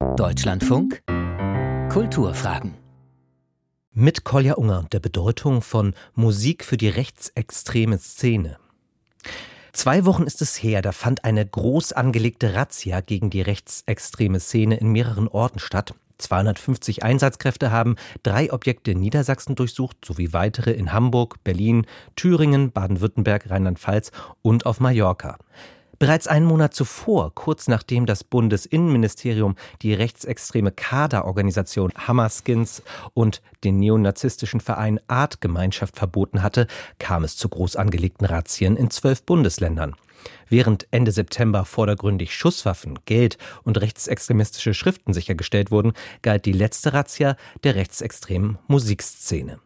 Deutschlandfunk Kulturfragen mit Kolja Unger und der Bedeutung von Musik für die rechtsextreme Szene. Zwei Wochen ist es her, da fand eine groß angelegte Razzia gegen die rechtsextreme Szene in mehreren Orten statt. 250 Einsatzkräfte haben drei Objekte in Niedersachsen durchsucht, sowie weitere in Hamburg, Berlin, Thüringen, Baden-Württemberg, Rheinland-Pfalz und auf Mallorca. Bereits einen Monat zuvor, kurz nachdem das Bundesinnenministerium die rechtsextreme Kaderorganisation Hammerskins und den neonazistischen Verein Artgemeinschaft verboten hatte, kam es zu groß angelegten Razzien in zwölf Bundesländern. Während Ende September vordergründig Schusswaffen, Geld und rechtsextremistische Schriften sichergestellt wurden, galt die letzte Razzia der rechtsextremen Musikszene.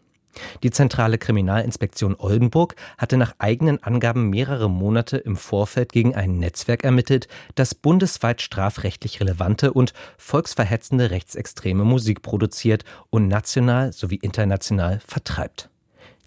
Die zentrale Kriminalinspektion Oldenburg hatte nach eigenen Angaben mehrere Monate im Vorfeld gegen ein Netzwerk ermittelt, das bundesweit strafrechtlich relevante und volksverhetzende rechtsextreme Musik produziert und national sowie international vertreibt.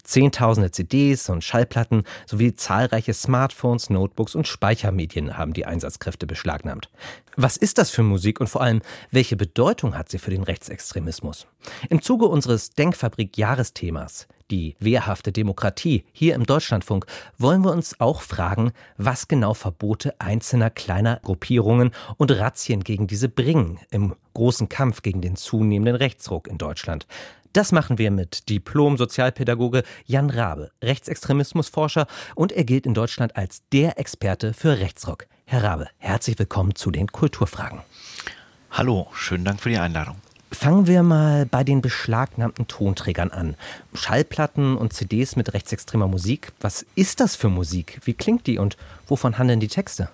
Zehntausende CDs und Schallplatten sowie zahlreiche Smartphones, Notebooks und Speichermedien haben die Einsatzkräfte beschlagnahmt. Was ist das für Musik und vor allem, welche Bedeutung hat sie für den Rechtsextremismus? Im Zuge unseres Denkfabrik-Jahresthemas, die wehrhafte Demokratie, hier im Deutschlandfunk, wollen wir uns auch fragen, was genau Verbote einzelner kleiner Gruppierungen und Razzien gegen diese bringen im großen Kampf gegen den zunehmenden Rechtsruck in Deutschland. Das machen wir mit Diplom-Sozialpädagoge Jan Rabe, Rechtsextremismusforscher und er gilt in Deutschland als der Experte für Rechtsrock. Herr Rabe, herzlich willkommen zu den Kulturfragen. Hallo, schönen Dank für die Einladung. Fangen wir mal bei den beschlagnahmten Tonträgern an. Schallplatten und CDs mit rechtsextremer Musik. Was ist das für Musik? Wie klingt die und wovon handeln die Texte?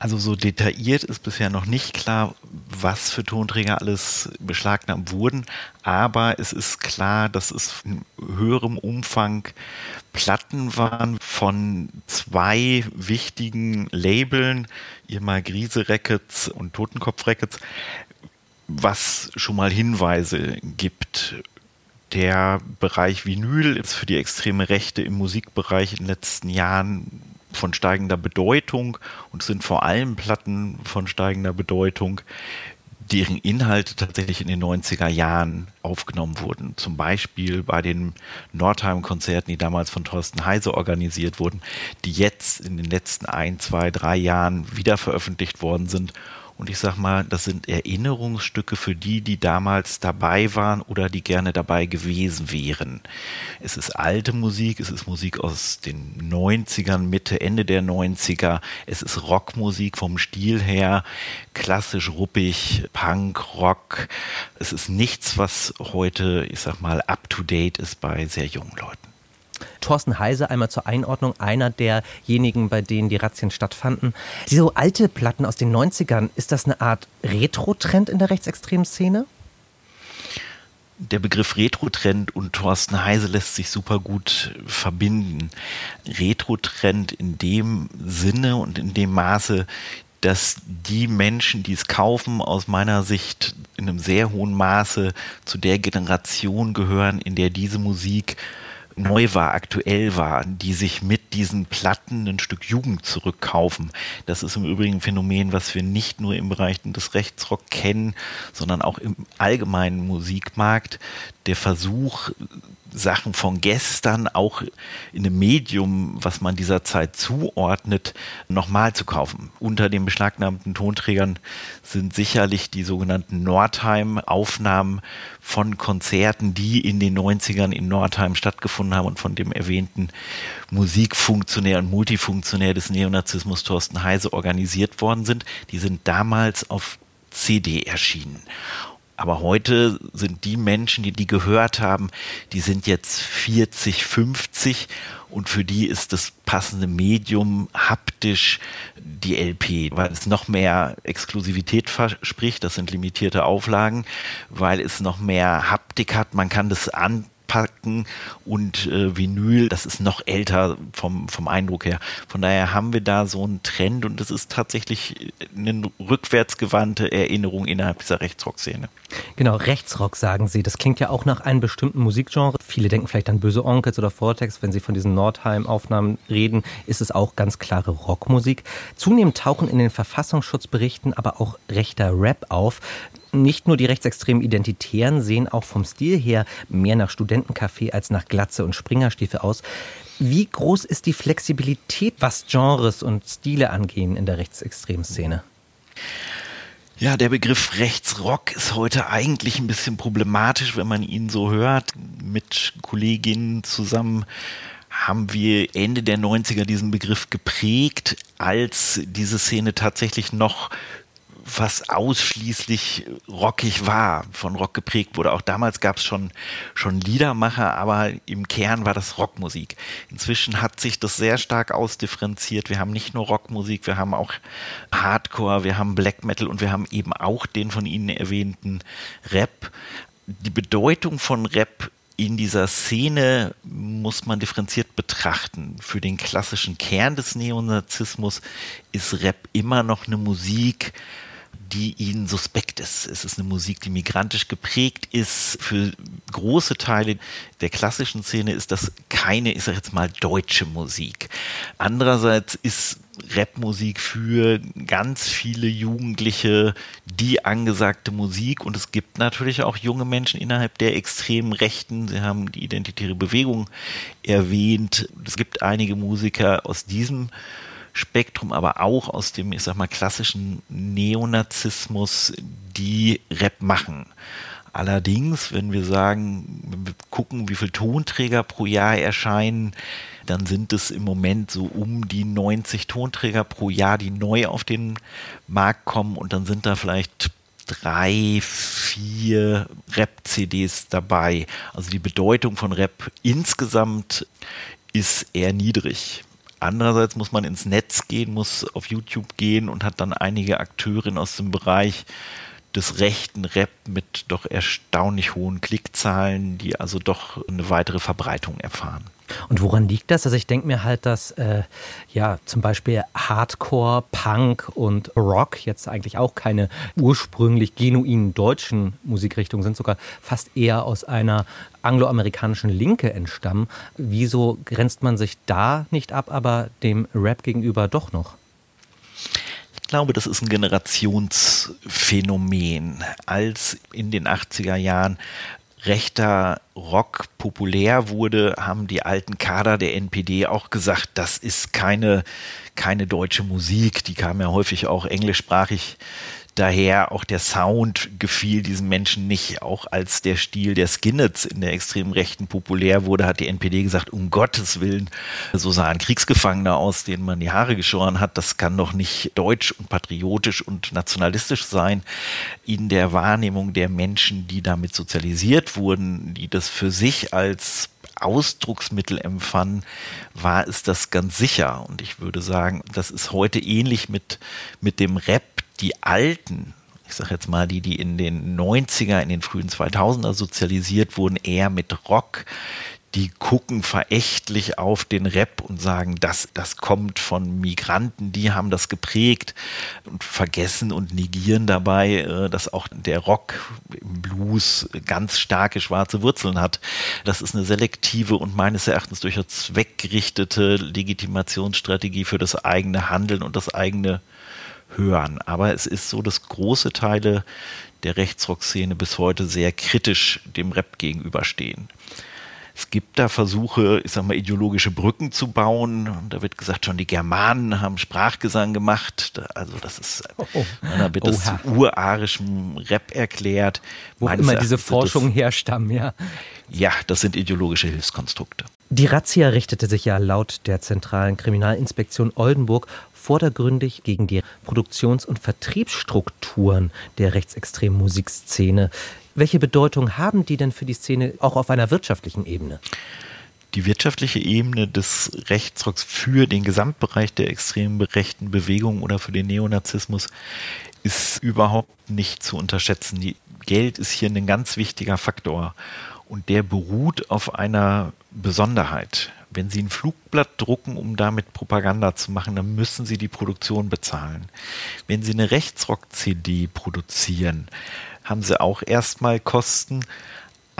Also so detailliert ist bisher noch nicht klar, was für Tonträger alles beschlagnahmt wurden, aber es ist klar, dass es in höherem Umfang Platten waren von zwei wichtigen Labeln, Irma Grise Records und Totenkopf Records, was schon mal Hinweise gibt der Bereich Vinyl ist für die extreme Rechte im Musikbereich in den letzten Jahren von steigender Bedeutung und sind vor allem Platten von steigender Bedeutung, deren Inhalte tatsächlich in den 90er Jahren aufgenommen wurden. Zum Beispiel bei den Nordheim-Konzerten, die damals von Thorsten Heise organisiert wurden, die jetzt in den letzten ein, zwei, drei Jahren wieder veröffentlicht worden sind und ich sag mal, das sind Erinnerungsstücke für die, die damals dabei waren oder die gerne dabei gewesen wären. Es ist alte Musik, es ist Musik aus den 90ern, Mitte, Ende der 90er. Es ist Rockmusik vom Stil her, klassisch ruppig, Punk, Rock. Es ist nichts, was heute, ich sag mal, up to date ist bei sehr jungen Leuten. Thorsten Heise, einmal zur Einordnung, einer derjenigen, bei denen die Razzien stattfanden. Diese alte Platten aus den 90ern, ist das eine Art Retro-Trend in der rechtsextremen Szene? der Begriff Retro-Trend und Thorsten Heise lässt sich super gut verbinden. Retro-Trend in dem Sinne und in dem Maße, dass die Menschen, die es kaufen, aus meiner Sicht in einem sehr hohen Maße zu der Generation gehören, in der diese Musik neu war, aktuell war, die sich mit diesen Platten ein Stück Jugend zurückkaufen. Das ist im Übrigen ein Phänomen, was wir nicht nur im Bereich des Rechtsrock kennen, sondern auch im allgemeinen Musikmarkt. Der Versuch, Sachen von gestern auch in einem Medium, was man dieser Zeit zuordnet, nochmal zu kaufen. Unter den beschlagnahmten Tonträgern sind sicherlich die sogenannten Nordheim-Aufnahmen von Konzerten, die in den 90ern in Nordheim stattgefunden haben und von dem erwähnten Musikfunktionär und Multifunktionär des Neonazismus Thorsten Heise organisiert worden sind. Die sind damals auf CD erschienen. Aber heute sind die Menschen, die die gehört haben, die sind jetzt 40, 50 und für die ist das passende Medium haptisch die LP, weil es noch mehr Exklusivität verspricht, das sind limitierte Auflagen, weil es noch mehr Haptik hat, man kann das an packen und äh, Vinyl, das ist noch älter vom, vom Eindruck her. Von daher haben wir da so einen Trend und es ist tatsächlich eine rückwärtsgewandte Erinnerung innerhalb dieser Rechtsrock-Szene. Genau, Rechtsrock sagen Sie. Das klingt ja auch nach einem bestimmten Musikgenre. Viele denken vielleicht an Böse Onkels oder Vortex. Wenn Sie von diesen Nordheim-Aufnahmen reden, ist es auch ganz klare Rockmusik. Zunehmend tauchen in den Verfassungsschutzberichten aber auch rechter Rap auf. Nicht nur die rechtsextremen Identitären sehen auch vom Stil her mehr nach Studentencafé als nach Glatze und Springerstiefel aus. Wie groß ist die Flexibilität, was Genres und Stile angehen in der rechtsextremen Szene? Ja, der Begriff Rechtsrock ist heute eigentlich ein bisschen problematisch, wenn man ihn so hört. Mit Kolleginnen zusammen haben wir Ende der 90er diesen Begriff geprägt, als diese Szene tatsächlich noch was ausschließlich rockig war, von Rock geprägt wurde. Auch damals gab es schon, schon Liedermacher, aber im Kern war das Rockmusik. Inzwischen hat sich das sehr stark ausdifferenziert. Wir haben nicht nur Rockmusik, wir haben auch Hardcore, wir haben Black Metal und wir haben eben auch den von Ihnen erwähnten Rap. Die Bedeutung von Rap in dieser Szene muss man differenziert betrachten. Für den klassischen Kern des Neonazismus ist Rap immer noch eine Musik, die ihnen suspekt ist. Es ist eine Musik, die migrantisch geprägt ist. Für große Teile der klassischen Szene ist das keine, ich sag jetzt mal, deutsche Musik. Andererseits ist Rapmusik für ganz viele Jugendliche die angesagte Musik und es gibt natürlich auch junge Menschen innerhalb der extremen Rechten. Sie haben die identitäre Bewegung erwähnt. Es gibt einige Musiker aus diesem Spektrum, aber auch aus dem, ich sag mal, klassischen Neonazismus, die Rap machen. Allerdings, wenn wir sagen, wenn wir gucken, wie viele Tonträger pro Jahr erscheinen, dann sind es im Moment so um die 90 Tonträger pro Jahr, die neu auf den Markt kommen und dann sind da vielleicht drei, vier Rap-CDs dabei. Also die Bedeutung von Rap insgesamt ist eher niedrig. Andererseits muss man ins Netz gehen, muss auf YouTube gehen und hat dann einige Akteurinnen aus dem Bereich des rechten Rap mit doch erstaunlich hohen Klickzahlen, die also doch eine weitere Verbreitung erfahren. Und woran liegt das? Also ich denke mir halt, dass äh, ja zum Beispiel Hardcore, Punk und Rock jetzt eigentlich auch keine ursprünglich genuinen deutschen Musikrichtungen sind, sogar fast eher aus einer angloamerikanischen Linke entstammen. Wieso grenzt man sich da nicht ab, aber dem Rap gegenüber doch noch? Ich glaube, das ist ein Generationsphänomen. Als in den 80er Jahren rechter Rock populär wurde, haben die alten Kader der NPD auch gesagt, das ist keine, keine deutsche Musik. Die kam ja häufig auch englischsprachig daher auch der Sound gefiel diesen Menschen nicht. Auch als der Stil der Skinheads in der extremen Rechten populär wurde, hat die NPD gesagt, um Gottes Willen, so sah ein Kriegsgefangener aus, den man die Haare geschoren hat. Das kann doch nicht deutsch und patriotisch und nationalistisch sein. In der Wahrnehmung der Menschen, die damit sozialisiert wurden, die das für sich als Ausdrucksmittel empfanden, war es das ganz sicher. Und ich würde sagen, das ist heute ähnlich mit, mit dem Rap die Alten, ich sage jetzt mal die, die in den 90er, in den frühen 2000er sozialisiert wurden, eher mit Rock, die gucken verächtlich auf den Rap und sagen, das, das kommt von Migranten, die haben das geprägt und vergessen und negieren dabei, äh, dass auch der Rock im Blues ganz starke schwarze Wurzeln hat. Das ist eine selektive und meines Erachtens durchaus zweckgerichtete Legitimationsstrategie für das eigene Handeln und das eigene hören. Aber es ist so, dass große Teile der Rechtsrock-Szene bis heute sehr kritisch dem Rap gegenüberstehen. Es gibt da Versuche, ich sag mal, ideologische Brücken zu bauen. Und da wird gesagt, schon die Germanen haben Sprachgesang gemacht. Also das ist, oh. da wird das zu urarischem Rap erklärt. Wo Meines immer diese Forschungen herstammen, ja. Ja, das sind ideologische Hilfskonstrukte. Die Razzia richtete sich ja laut der Zentralen Kriminalinspektion Oldenburg vordergründig gegen die Produktions- und Vertriebsstrukturen der rechtsextremen Musikszene. Welche Bedeutung haben die denn für die Szene auch auf einer wirtschaftlichen Ebene? Die wirtschaftliche Ebene des Rechtsrocks für den Gesamtbereich der extremen rechten Bewegung oder für den Neonazismus ist überhaupt nicht zu unterschätzen. Die Geld ist hier ein ganz wichtiger Faktor. Und der beruht auf einer Besonderheit. Wenn Sie ein Flugblatt drucken, um damit Propaganda zu machen, dann müssen Sie die Produktion bezahlen. Wenn Sie eine Rechtsrock-CD produzieren, haben Sie auch erstmal Kosten,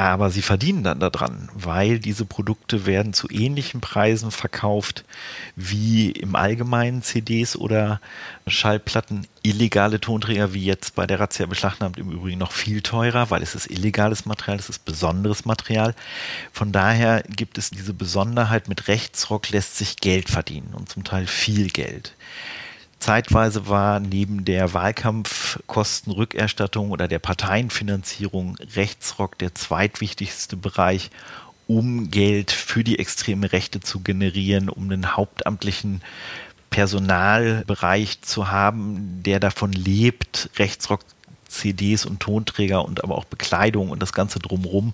aber sie verdienen dann daran, weil diese Produkte werden zu ähnlichen Preisen verkauft wie im Allgemeinen CDs oder Schallplatten. Illegale Tonträger wie jetzt bei der Razzia beschlagnahmt im Übrigen noch viel teurer, weil es ist illegales Material, es ist besonderes Material. Von daher gibt es diese Besonderheit, mit Rechtsrock lässt sich Geld verdienen und zum Teil viel Geld. Zeitweise war neben der Wahlkampfkostenrückerstattung oder der Parteienfinanzierung Rechtsrock der zweitwichtigste Bereich, um Geld für die extreme Rechte zu generieren, um einen hauptamtlichen Personalbereich zu haben, der davon lebt, Rechtsrock CDs und Tonträger und aber auch Bekleidung und das Ganze drumherum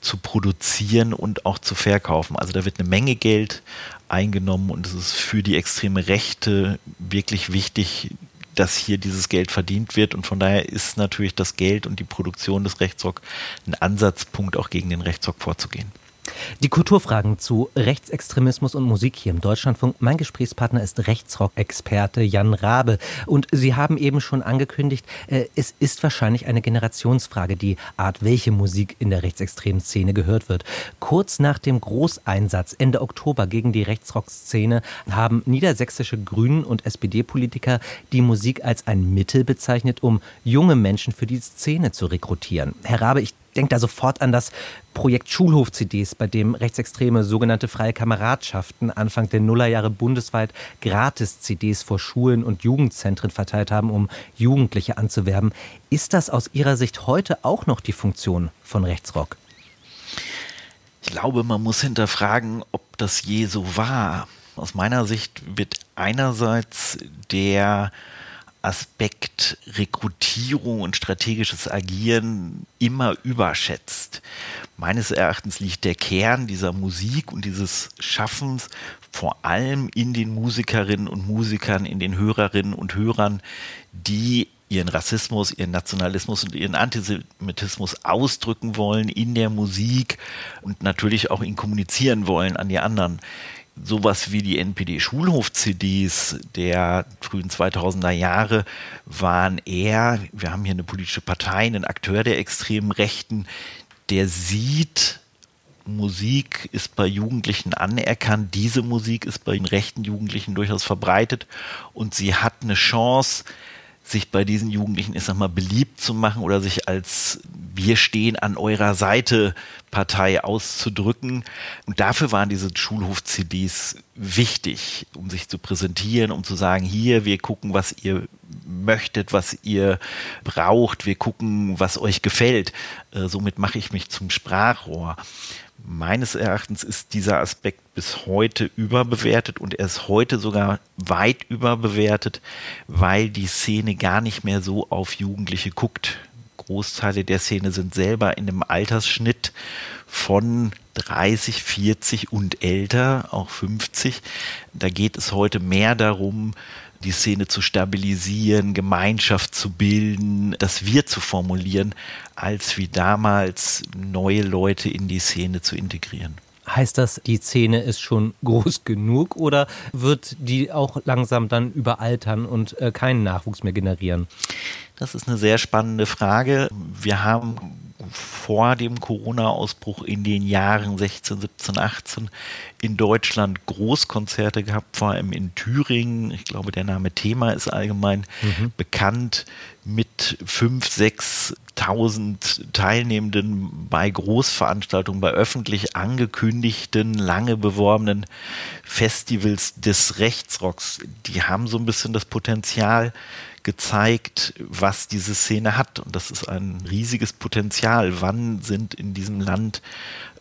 zu produzieren und auch zu verkaufen. Also da wird eine Menge Geld eingenommen und es ist für die extreme Rechte wirklich wichtig, dass hier dieses Geld verdient wird und von daher ist natürlich das Geld und die Produktion des Rechtsrock ein Ansatzpunkt, auch gegen den Rechtsrock vorzugehen. Die Kulturfragen zu Rechtsextremismus und Musik hier im Deutschlandfunk. Mein Gesprächspartner ist Rechtsrock-Experte Jan Rabe. Und Sie haben eben schon angekündigt, äh, es ist wahrscheinlich eine Generationsfrage, die Art, welche Musik in der rechtsextremen Szene gehört wird. Kurz nach dem Großeinsatz Ende Oktober gegen die Rechtsrock-Szene haben niedersächsische Grünen und SPD-Politiker die Musik als ein Mittel bezeichnet, um junge Menschen für die Szene zu rekrutieren. Herr Rabe, ich denke da sofort an das Projekt Schulhof-CDs, bei dem Rechtsextreme sogenannte freie Kameradschaften Anfang der Nullerjahre bundesweit Gratis-CDs vor Schulen und Jugendzentren verteilt haben, um Jugendliche anzuwerben. Ist das aus Ihrer Sicht heute auch noch die Funktion von Rechtsrock? Ich glaube, man muss hinterfragen, ob das je so war. Aus meiner Sicht wird einerseits der Aspekt Rekrutierung und strategisches Agieren immer überschätzt. Meines Erachtens liegt der Kern dieser Musik und dieses Schaffens vor allem in den Musikerinnen und Musikern, in den Hörerinnen und Hörern, die ihren Rassismus, ihren Nationalismus und ihren Antisemitismus ausdrücken wollen in der Musik und natürlich auch ihn kommunizieren wollen an die anderen sowas wie die NPD-Schulhof-CDs der frühen 2000er Jahre waren eher, wir haben hier eine politische Partei, einen Akteur der extremen Rechten, der sieht, Musik ist bei Jugendlichen anerkannt, diese Musik ist bei den rechten Jugendlichen durchaus verbreitet und sie hat eine Chance, sich bei diesen Jugendlichen, ich sag mal, beliebt zu machen oder sich als wir stehen an eurer Seite Partei auszudrücken. Und dafür waren diese Schulhof-CDs wichtig, um sich zu präsentieren, um zu sagen, hier, wir gucken, was ihr möchtet, was ihr braucht, wir gucken, was euch gefällt. Äh, somit mache ich mich zum Sprachrohr. Meines Erachtens ist dieser Aspekt bis heute überbewertet und er ist heute sogar weit überbewertet, weil die Szene gar nicht mehr so auf Jugendliche guckt. Großteile der Szene sind selber in einem Altersschnitt von 30, 40 und älter, auch 50. Da geht es heute mehr darum, die Szene zu stabilisieren, Gemeinschaft zu bilden, das Wir zu formulieren, als wie damals neue Leute in die Szene zu integrieren. Heißt das, die Szene ist schon groß genug oder wird die auch langsam dann überaltern und äh, keinen Nachwuchs mehr generieren? Das ist eine sehr spannende Frage. Wir haben vor dem Corona-Ausbruch in den Jahren 16, 17, 18 in Deutschland Großkonzerte gehabt, vor allem in Thüringen. Ich glaube, der Name Thema ist allgemein mhm. bekannt mit fünf, sechs tausend Teilnehmenden bei Großveranstaltungen, bei öffentlich angekündigten, lange beworbenen Festivals des Rechtsrocks. Die haben so ein bisschen das Potenzial, gezeigt, was diese Szene hat. Und das ist ein riesiges Potenzial. Wann sind in diesem Land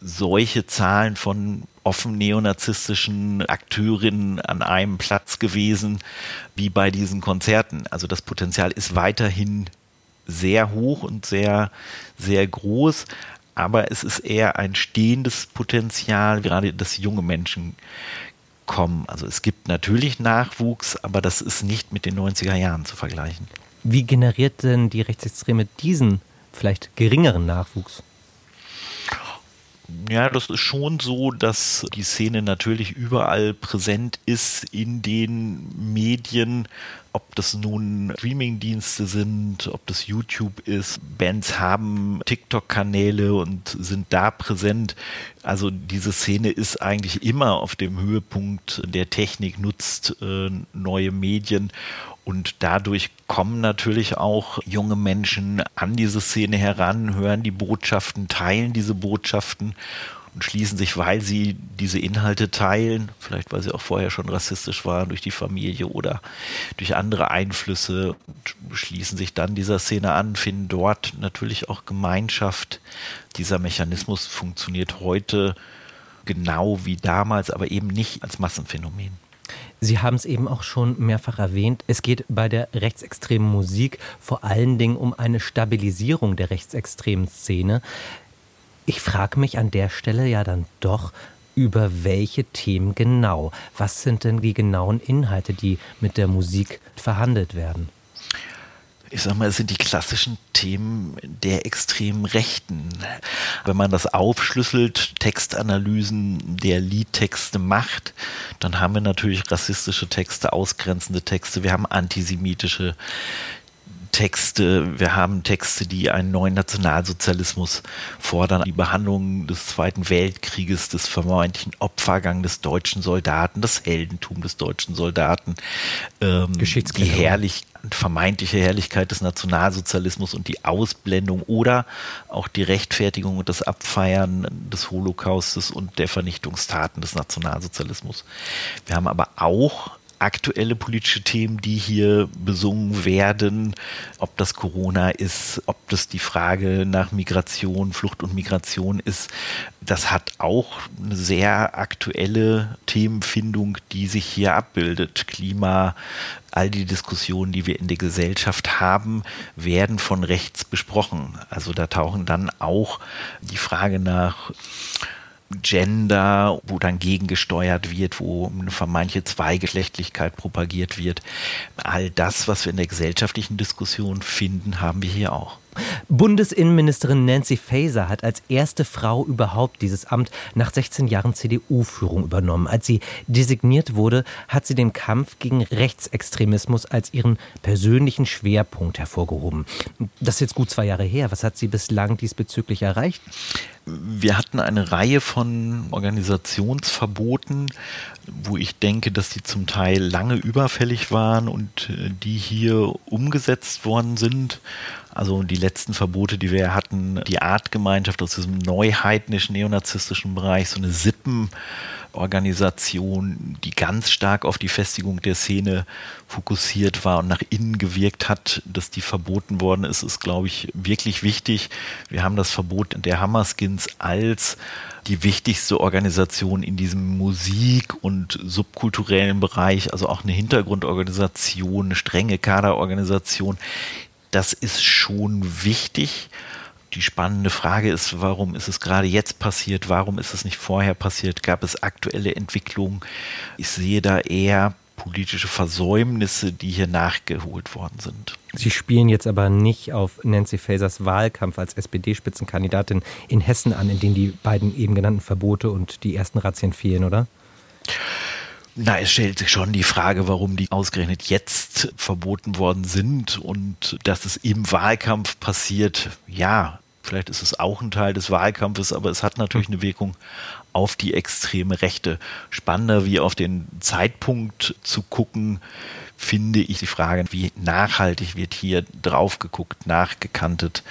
solche Zahlen von offen neonazistischen Akteurinnen an einem Platz gewesen wie bei diesen Konzerten? Also das Potenzial ist weiterhin sehr hoch und sehr, sehr groß. Aber es ist eher ein stehendes Potenzial, gerade dass junge Menschen kommen. Also es gibt natürlich Nachwuchs, aber das ist nicht mit den 90er Jahren zu vergleichen. Wie generiert denn die Rechtsextreme diesen vielleicht geringeren Nachwuchs? Ja, das ist schon so, dass die Szene natürlich überall präsent ist in den Medien, ob das nun Streaming-Dienste sind, ob das YouTube ist. Bands haben TikTok-Kanäle und sind da präsent. Also diese Szene ist eigentlich immer auf dem Höhepunkt der Technik, nutzt äh, neue Medien und dadurch kommen natürlich auch junge Menschen an diese Szene heran, hören die Botschaften, teilen diese Botschaften und schließen sich, weil sie diese Inhalte teilen, vielleicht weil sie auch vorher schon rassistisch waren durch die Familie oder durch andere Einflüsse, und schließen sich dann dieser Szene an, finden dort natürlich auch Gemeinschaft. Dieser Mechanismus funktioniert heute genau wie damals, aber eben nicht als Massenphänomen. Sie haben es eben auch schon mehrfach erwähnt. Es geht bei der rechtsextremen Musik vor allen Dingen um eine Stabilisierung der rechtsextremen Szene. Ich frage mich an der Stelle ja dann doch, über welche Themen genau? Was sind denn die genauen Inhalte, die mit der Musik verhandelt werden? ich sag mal, es sind die klassischen Themen der extremen Rechten. Wenn man das aufschlüsselt, Textanalysen der Liedtexte macht, dann haben wir natürlich rassistische Texte, ausgrenzende Texte, wir haben antisemitische Texte, wir haben Texte, die einen neuen Nationalsozialismus fordern, die Behandlung des Zweiten Weltkrieges, des vermeintlichen Opfergang des deutschen Soldaten, das Heldentum des deutschen Soldaten, ähm, die herrlich, vermeintliche Herrlichkeit des Nationalsozialismus und die Ausblendung oder auch die Rechtfertigung und das Abfeiern des Holocaustes und der Vernichtungstaten des Nationalsozialismus. Wir haben aber auch aktuelle politische Themen, die hier besungen werden, ob das Corona ist, ob das die Frage nach Migration, Flucht und Migration ist, das hat auch eine sehr aktuelle Themenfindung, die sich hier abbildet. Klima, all die Diskussionen, die wir in der Gesellschaft haben, werden von rechts besprochen. Also da tauchen dann auch die Frage nach Gender, wo dann gegengesteuert wird, wo eine vermeintliche Zweigeschlechtlichkeit propagiert wird. All das, was wir in der gesellschaftlichen Diskussion finden, haben wir hier auch. Bundesinnenministerin Nancy Faeser hat als erste Frau überhaupt dieses Amt nach 16 Jahren CDU-Führung übernommen. Als sie designiert wurde, hat sie den Kampf gegen Rechtsextremismus als ihren persönlichen Schwerpunkt hervorgehoben. Das ist jetzt gut zwei Jahre her. Was hat sie bislang diesbezüglich erreicht? Wir hatten eine Reihe von Organisationsverboten, wo ich denke, dass die zum Teil lange überfällig waren und äh, die hier umgesetzt worden sind. Also die letzten Verbote, die wir hatten, die Artgemeinschaft aus diesem neuheidnischen neonazistischen Bereich, so eine Sippenorganisation, die ganz stark auf die Festigung der Szene fokussiert war und nach innen gewirkt hat, dass die verboten worden ist, ist, glaube ich, wirklich wichtig. Wir haben das Verbot der Hammerskins als die wichtigste Organisation in diesem Musik- und subkulturellen Bereich, also auch eine Hintergrundorganisation, eine strenge Kaderorganisation, das ist schon wichtig. Die spannende Frage ist, warum ist es gerade jetzt passiert? Warum ist es nicht vorher passiert? Gab es aktuelle Entwicklungen? Ich sehe da eher politische Versäumnisse, die hier nachgeholt worden sind. Sie spielen jetzt aber nicht auf Nancy Fasers Wahlkampf als SPD-Spitzenkandidatin in Hessen an, in dem die beiden eben genannten Verbote und die ersten Razzien fehlen, oder? Na, es stellt sich schon die Frage, warum die ausgerechnet jetzt verboten worden sind und dass es im Wahlkampf passiert. Ja, vielleicht ist es auch ein Teil des Wahlkampfes, aber es hat natürlich eine Wirkung auf die extreme Rechte. Spannender wie auf den Zeitpunkt zu gucken, finde ich die Frage, wie nachhaltig wird hier drauf geguckt, nachgekantet,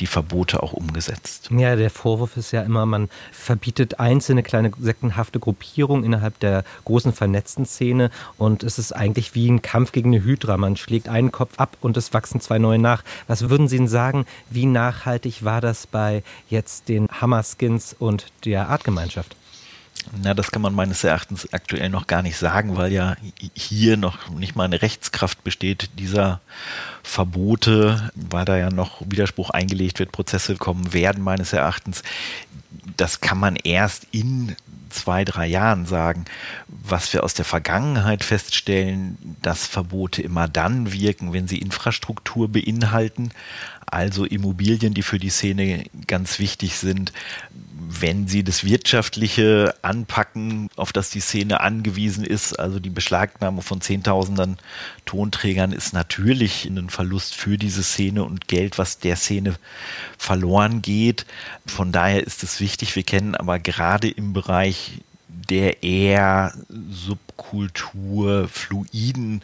die Verbote auch umgesetzt. Ja, der Vorwurf ist ja immer, man verbietet einzelne kleine sektenhafte Gruppierungen innerhalb der großen vernetzten Szene und es ist eigentlich wie ein Kampf gegen eine Hydra. Man schlägt einen Kopf ab und es wachsen zwei neue nach. Was würden Sie denn sagen, wie nachhaltig war das bei jetzt den Hammerskins und der Artgemeinschaft? Na, das kann man meines Erachtens aktuell noch gar nicht sagen, weil ja hier noch nicht mal eine Rechtskraft besteht dieser Verbote, weil da ja noch Widerspruch eingelegt wird, Prozesse kommen werden meines Erachtens. Das kann man erst in zwei, drei Jahren sagen. Was wir aus der Vergangenheit feststellen, dass Verbote immer dann wirken, wenn sie Infrastruktur beinhalten, also Immobilien, die für die Szene ganz wichtig sind. Wenn sie das Wirtschaftliche anpacken, auf das die Szene angewiesen ist, also die Beschlagnahme von Zehntausenden Tonträgern ist natürlich ein Verlust für diese Szene und Geld, was der Szene verloren geht. Von daher ist es wichtig. Wir kennen aber gerade im Bereich der eher Subkultur, fluiden,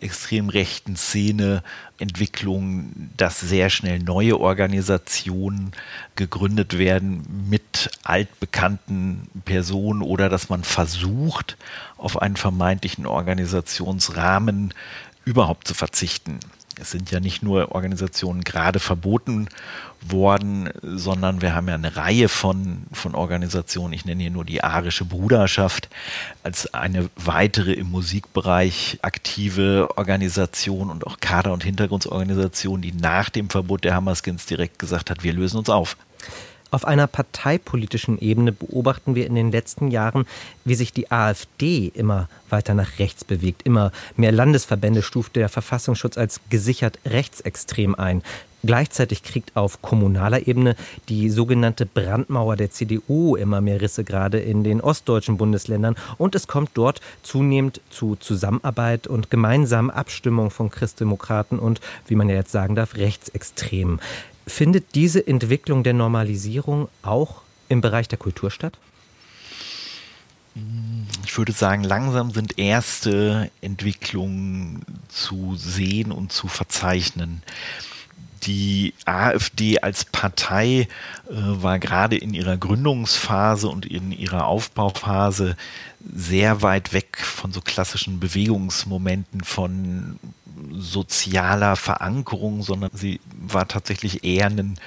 extrem rechten Szene Entwicklung, dass sehr schnell neue Organisationen gegründet werden mit altbekannten Personen oder dass man versucht, auf einen vermeintlichen Organisationsrahmen überhaupt zu verzichten. Es sind ja nicht nur Organisationen gerade verboten worden, sondern wir haben ja eine Reihe von, von Organisationen. Ich nenne hier nur die Arische Bruderschaft als eine weitere im Musikbereich aktive Organisation und auch Kader- und Hintergrundsorganisation, die nach dem Verbot der Hammerskins direkt gesagt hat, wir lösen uns auf. Auf einer parteipolitischen Ebene beobachten wir in den letzten Jahren, wie sich die AfD immer weiter nach rechts bewegt. Immer mehr Landesverbände stuft der Verfassungsschutz als gesichert rechtsextrem ein. Gleichzeitig kriegt auf kommunaler Ebene die sogenannte Brandmauer der CDU immer mehr Risse, gerade in den ostdeutschen Bundesländern. Und es kommt dort zunehmend zu Zusammenarbeit und gemeinsamen Abstimmung von Christdemokraten und, wie man ja jetzt sagen darf, Rechtsextremen. Findet diese Entwicklung der Normalisierung auch im Bereich der Kultur statt? Ich würde sagen, langsam sind erste Entwicklungen zu sehen und zu verzeichnen. Die AfD als Partei äh, war gerade in ihrer Gründungsphase und in ihrer Aufbauphase sehr weit weg von so klassischen Bewegungsmomenten, von sozialer Verankerung, sondern sie war tatsächlich eher ein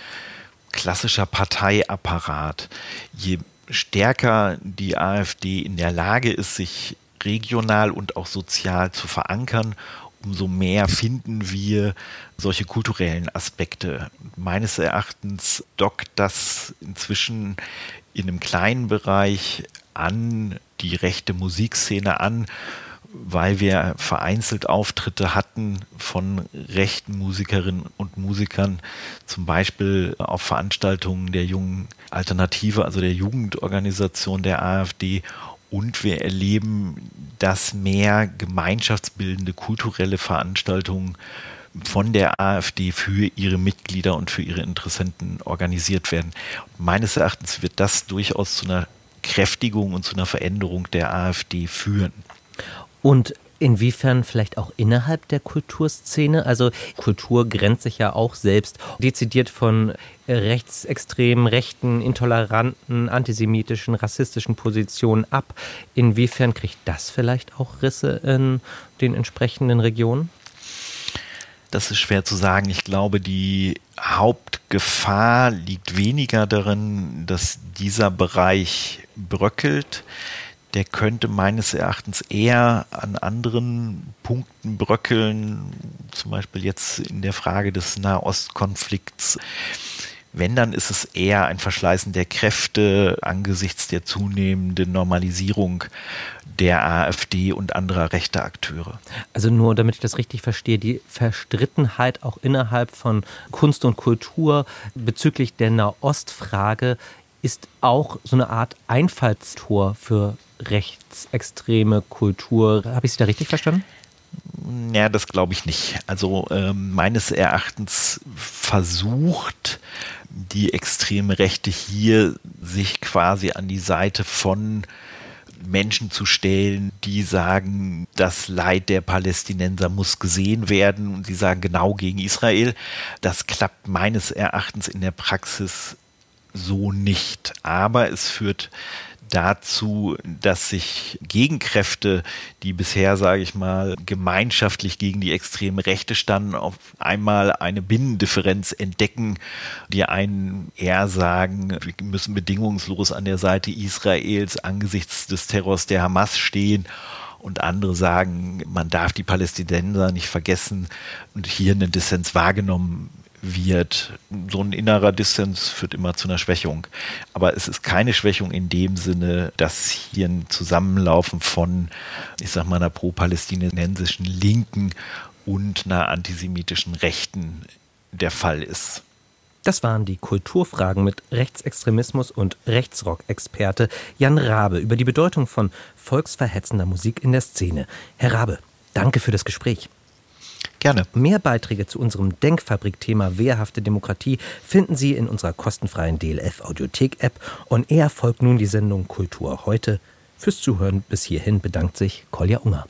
klassischer Parteiapparat. Je stärker die AfD in der Lage ist, sich regional und auch sozial zu verankern, umso mehr finden wir solche kulturellen Aspekte. Meines Erachtens dockt das inzwischen in einem kleinen Bereich an die rechte Musikszene an, weil wir vereinzelt Auftritte hatten von rechten Musikerinnen und Musikern, zum Beispiel auf Veranstaltungen der jungen Alternative, also der Jugendorganisation der AfD. Und wir erleben, dass mehr gemeinschaftsbildende kulturelle Veranstaltungen von der AfD für ihre Mitglieder und für ihre Interessenten organisiert werden. meines Erachtens wird das durchaus zu einer Kräftigung und zu einer Veränderung der AfD führen. Und inwiefern vielleicht auch innerhalb der Kulturszene? Also Kultur grenzt sich ja auch selbst dezidiert von rechtsextremen, rechten, intoleranten, antisemitischen, rassistischen Positionen ab. Inwiefern kriegt das vielleicht auch Risse in den entsprechenden Regionen? Das ist schwer zu sagen. Ich glaube, die Hauptgefahr liegt weniger darin, dass dieser Bereich bröckelt der könnte meines Erachtens eher an anderen Punkten bröckeln, zum Beispiel jetzt in der Frage des Nahostkonflikts. Wenn, dann ist es eher ein Verschleißen der Kräfte angesichts der zunehmenden Normalisierung der AfD und anderer rechter Akteure. Also nur damit ich das richtig verstehe, die Verstrittenheit auch innerhalb von Kunst und Kultur bezüglich der Nahostfrage ist auch so eine Art Einfallstor für rechtsextreme Kultur. Habe ich Sie da richtig verstanden? Ja, das glaube ich nicht. Also äh, meines Erachtens versucht die extreme Rechte hier sich quasi an die Seite von Menschen zu stellen, die sagen, das Leid der Palästinenser muss gesehen werden und sie sagen genau gegen Israel. Das klappt meines Erachtens in der Praxis so nicht. Aber es führt dazu, dass sich Gegenkräfte, die bisher, sage ich mal, gemeinschaftlich gegen die extreme Rechte standen, auf einmal eine Binnendifferenz entdecken. Die einen eher sagen, wir müssen bedingungslos an der Seite Israels angesichts des Terrors der Hamas stehen und andere sagen, man darf die Palästinenser nicht vergessen und hier einen Dissens wahrgenommen wird. So ein innerer Dissens führt immer zu einer Schwächung. Aber es ist keine Schwächung in dem Sinne, dass hier ein Zusammenlaufen von, ich sag mal, einer pro-palästinensischen Linken und einer antisemitischen Rechten der Fall ist. Das waren die Kulturfragen mit Rechtsextremismus und Rechtsrock-Experte Jan Rabe über die Bedeutung von volksverhetzender Musik in der Szene. Herr Rabe, danke für das Gespräch. Gerne. Mehr Beiträge zu unserem Denkfabrik-Thema Wehrhafte Demokratie finden Sie in unserer kostenfreien DLF-Audiothek-App. Und eher folgt nun die Sendung Kultur heute. Fürs Zuhören bis hierhin bedankt sich Kolja Unger.